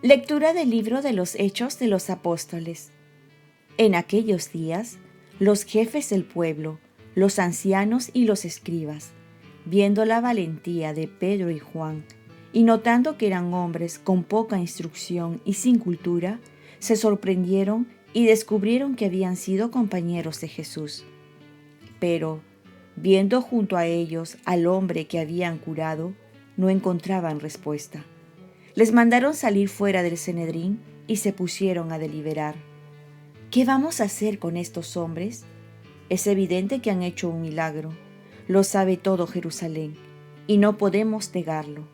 Lectura del libro de los Hechos de los Apóstoles. En aquellos días, los jefes del pueblo, los ancianos y los escribas, viendo la valentía de Pedro y Juan, y notando que eran hombres con poca instrucción y sin cultura, se sorprendieron y descubrieron que habían sido compañeros de Jesús. Pero, viendo junto a ellos al hombre que habían curado, no encontraban respuesta. Les mandaron salir fuera del Cenedrín y se pusieron a deliberar. ¿Qué vamos a hacer con estos hombres? Es evidente que han hecho un milagro. Lo sabe todo Jerusalén y no podemos negarlo.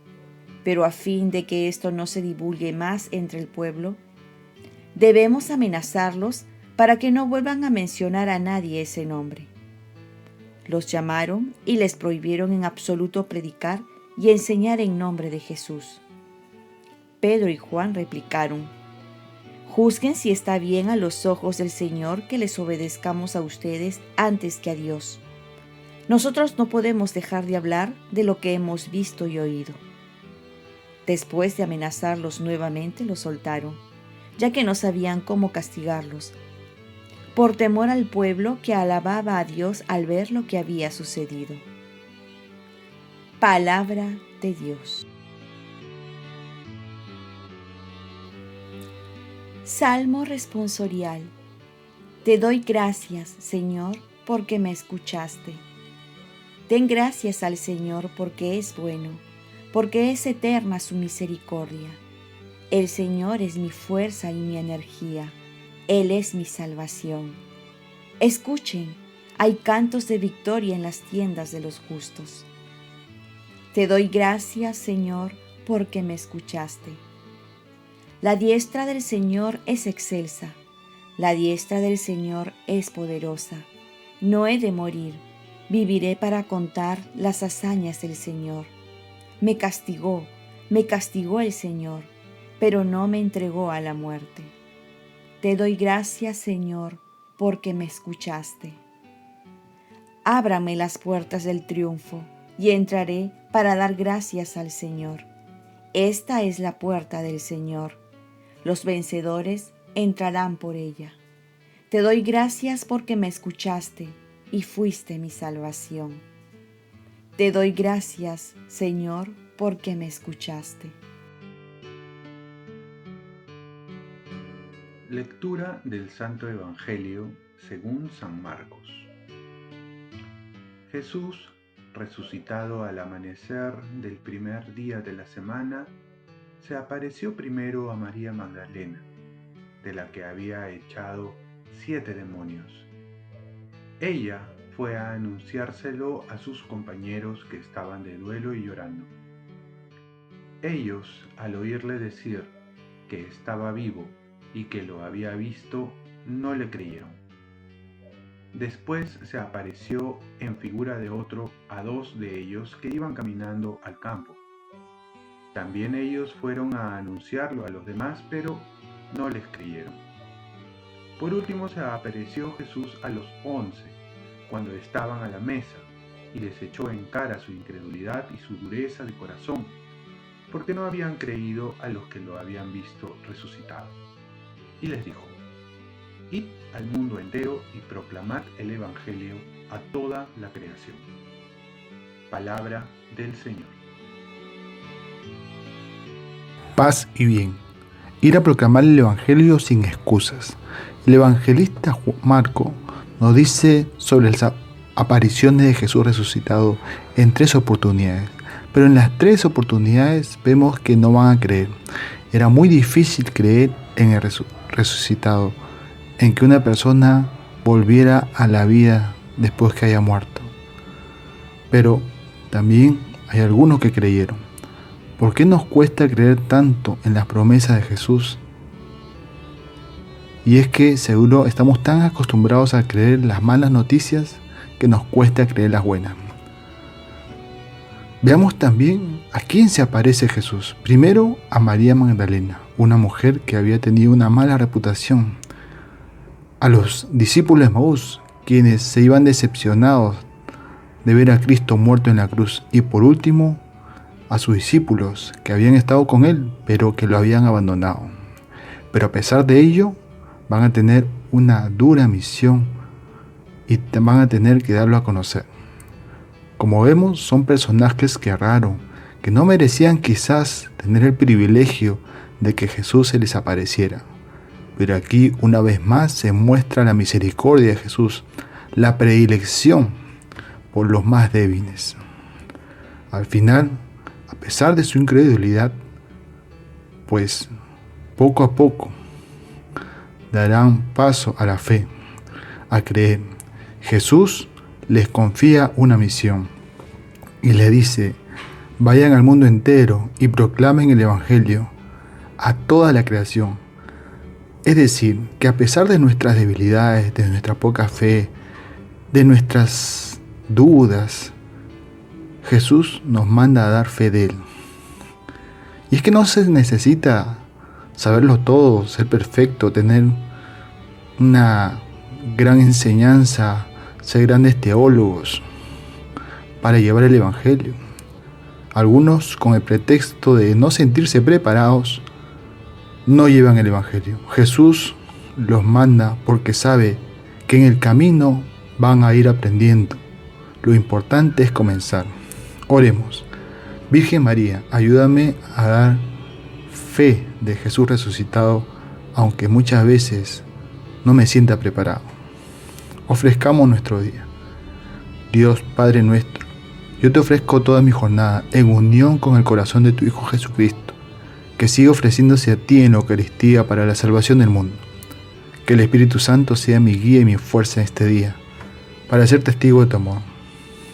Pero a fin de que esto no se divulgue más entre el pueblo, debemos amenazarlos para que no vuelvan a mencionar a nadie ese nombre. Los llamaron y les prohibieron en absoluto predicar y enseñar en nombre de Jesús. Pedro y Juan replicaron, Juzguen si está bien a los ojos del Señor que les obedezcamos a ustedes antes que a Dios. Nosotros no podemos dejar de hablar de lo que hemos visto y oído. Después de amenazarlos nuevamente, los soltaron, ya que no sabían cómo castigarlos, por temor al pueblo que alababa a Dios al ver lo que había sucedido. Palabra de Dios. Salmo responsorial. Te doy gracias, Señor, porque me escuchaste. Den gracias al Señor porque es bueno, porque es eterna su misericordia. El Señor es mi fuerza y mi energía. Él es mi salvación. Escuchen, hay cantos de victoria en las tiendas de los justos. Te doy gracias, Señor, porque me escuchaste. La diestra del Señor es excelsa, la diestra del Señor es poderosa. No he de morir, viviré para contar las hazañas del Señor. Me castigó, me castigó el Señor, pero no me entregó a la muerte. Te doy gracias, Señor, porque me escuchaste. Ábrame las puertas del triunfo y entraré para dar gracias al Señor. Esta es la puerta del Señor los vencedores entrarán por ella. Te doy gracias porque me escuchaste y fuiste mi salvación. Te doy gracias, Señor, porque me escuchaste. Lectura del Santo Evangelio según San Marcos. Jesús, resucitado al amanecer del primer día de la semana, se apareció primero a María Magdalena, de la que había echado siete demonios. Ella fue a anunciárselo a sus compañeros que estaban de duelo y llorando. Ellos, al oírle decir que estaba vivo y que lo había visto, no le creyeron. Después se apareció en figura de otro a dos de ellos que iban caminando al campo también ellos fueron a anunciarlo a los demás, pero no les creyeron. Por último se apareció Jesús a los once, cuando estaban a la mesa, y les echó en cara su incredulidad y su dureza de corazón, porque no habían creído a los que lo habían visto resucitado. Y les dijo, Id al mundo entero y proclamad el Evangelio a toda la creación. Palabra del Señor paz y bien. Ir a proclamar el Evangelio sin excusas. El evangelista Marco nos dice sobre las apariciones de Jesús resucitado en tres oportunidades, pero en las tres oportunidades vemos que no van a creer. Era muy difícil creer en el resucitado, en que una persona volviera a la vida después que haya muerto. Pero también hay algunos que creyeron. ¿Por qué nos cuesta creer tanto en las promesas de Jesús? Y es que seguro estamos tan acostumbrados a creer las malas noticias que nos cuesta creer las buenas. Veamos también a quién se aparece Jesús. Primero a María Magdalena, una mujer que había tenido una mala reputación. A los discípulos de Maús, quienes se iban decepcionados de ver a Cristo muerto en la cruz. Y por último, a sus discípulos que habían estado con él, pero que lo habían abandonado. Pero a pesar de ello, van a tener una dura misión y van a tener que darlo a conocer. Como vemos, son personajes que erraron, que no merecían quizás tener el privilegio de que Jesús se les apareciera. Pero aquí una vez más se muestra la misericordia de Jesús, la predilección por los más débiles. Al final, a pesar de su incredulidad, pues poco a poco darán paso a la fe, a creer. Jesús les confía una misión y le dice, vayan al mundo entero y proclamen el Evangelio a toda la creación. Es decir, que a pesar de nuestras debilidades, de nuestra poca fe, de nuestras dudas, Jesús nos manda a dar fe de Él. Y es que no se necesita saberlo todo, ser perfecto, tener una gran enseñanza, ser grandes teólogos para llevar el Evangelio. Algunos, con el pretexto de no sentirse preparados, no llevan el Evangelio. Jesús los manda porque sabe que en el camino van a ir aprendiendo. Lo importante es comenzar. Oremos. Virgen María, ayúdame a dar fe de Jesús resucitado, aunque muchas veces no me sienta preparado. Ofrezcamos nuestro día. Dios Padre nuestro, yo te ofrezco toda mi jornada en unión con el corazón de tu Hijo Jesucristo que siga ofreciéndose a ti en la Eucaristía para la salvación del mundo. Que el Espíritu Santo sea mi guía y mi fuerza en este día, para ser testigo de tu amor.